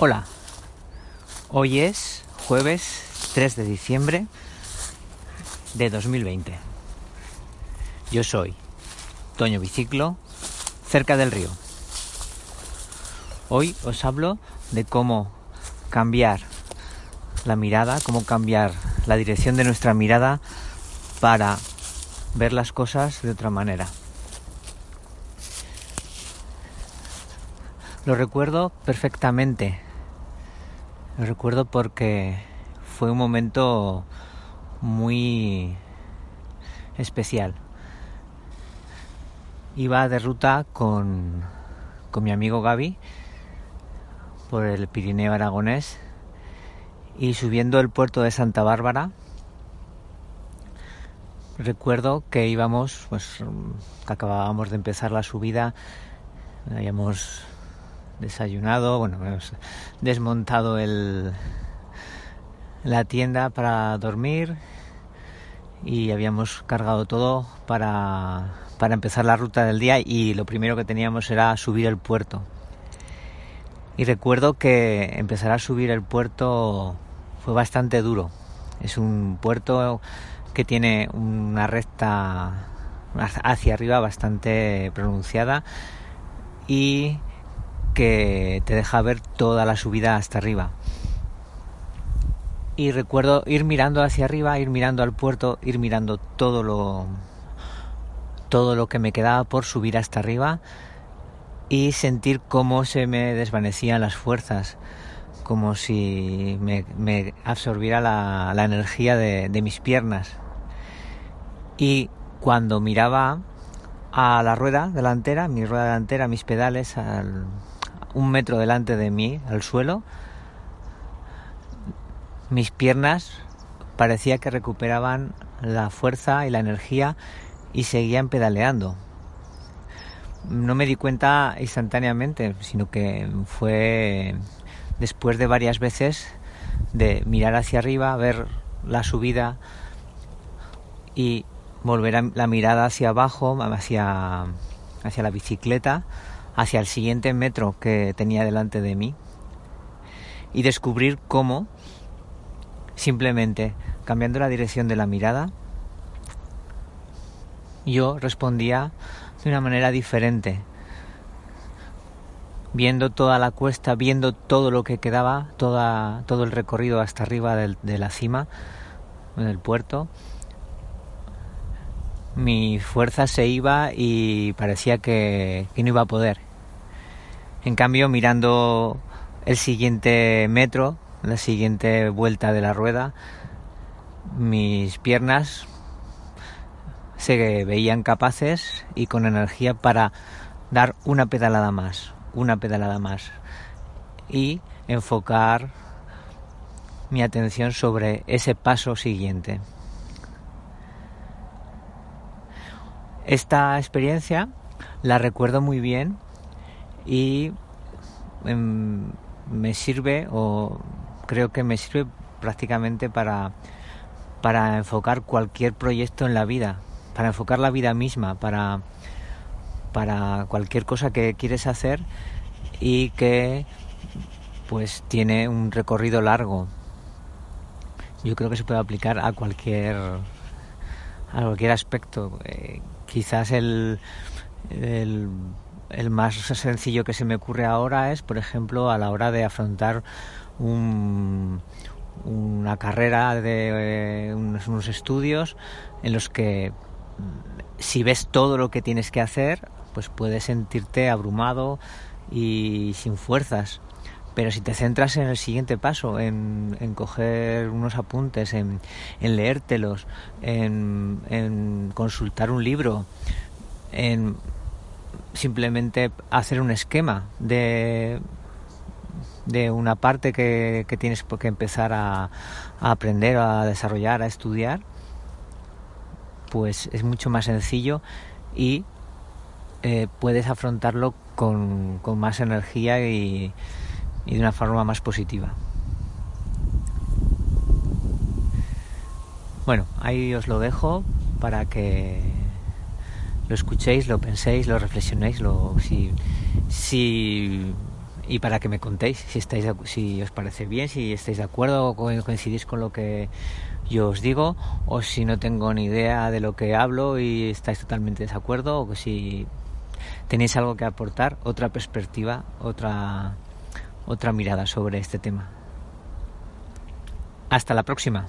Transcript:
Hola, hoy es jueves 3 de diciembre de 2020. Yo soy Toño Biciclo, cerca del río. Hoy os hablo de cómo cambiar la mirada, cómo cambiar la dirección de nuestra mirada para ver las cosas de otra manera. Lo recuerdo perfectamente lo recuerdo porque fue un momento muy especial. Iba de ruta con, con mi amigo Gaby por el Pirineo Aragonés y subiendo el puerto de Santa Bárbara recuerdo que íbamos, pues acabábamos de empezar la subida, habíamos desayunado, bueno, hemos desmontado el, la tienda para dormir y habíamos cargado todo para, para empezar la ruta del día y lo primero que teníamos era subir el puerto. Y recuerdo que empezar a subir el puerto fue bastante duro. Es un puerto que tiene una recta hacia arriba bastante pronunciada y que te deja ver toda la subida hasta arriba. Y recuerdo ir mirando hacia arriba, ir mirando al puerto, ir mirando todo lo todo lo que me quedaba por subir hasta arriba y sentir cómo se me desvanecían las fuerzas, como si me, absorbiera la, energía de, de mis piernas. Y cuando miraba a la rueda delantera, mi rueda delantera, mis pedales, al, un metro delante de mí, al suelo, mis piernas parecía que recuperaban la fuerza y la energía y seguían pedaleando. No me di cuenta instantáneamente, sino que fue después de varias veces de mirar hacia arriba, ver la subida y volver la mirada hacia abajo, hacia, hacia la bicicleta hacia el siguiente metro que tenía delante de mí y descubrir cómo simplemente cambiando la dirección de la mirada yo respondía de una manera diferente viendo toda la cuesta, viendo todo lo que quedaba, toda, todo el recorrido hasta arriba de la cima, del puerto, mi fuerza se iba y parecía que, que no iba a poder. En cambio, mirando el siguiente metro, la siguiente vuelta de la rueda, mis piernas se veían capaces y con energía para dar una pedalada más, una pedalada más y enfocar mi atención sobre ese paso siguiente. Esta experiencia la recuerdo muy bien y em, me sirve o creo que me sirve prácticamente para, para enfocar cualquier proyecto en la vida, para enfocar la vida misma, para, para cualquier cosa que quieres hacer y que pues tiene un recorrido largo. Yo creo que se puede aplicar a cualquier a cualquier aspecto. Eh, quizás el, el el más sencillo que se me ocurre ahora es, por ejemplo, a la hora de afrontar una carrera de eh, unos, estudios en los que mm, si ves todo lo que tienes que hacer, pues puedes sentirte abrumado y sin fuerzas. Pero si te centras en el siguiente paso, en, coger unos apuntes, en, en leértelos, en consultar un libro, en simplemente hacer un esquema de, de una parte que, que tienes que empezar a, aprender, a desarrollar, a estudiar, pues es mucho más sencillo y eh, puedes afrontarlo con, con más energía y de una forma más positiva. Bueno, ahí os lo dejo para que lo escuchéis, lo penséis, lo reflexionéis, lo, si, si, y para que me contéis si, estáis, si os parece bien, si estáis de acuerdo o coincidís con lo que yo os digo, o si no tengo ni idea de lo que hablo y estáis totalmente de desacuerdo, o si tenéis algo que aportar, otra perspectiva, otra, otra mirada sobre este tema. Hasta la próxima.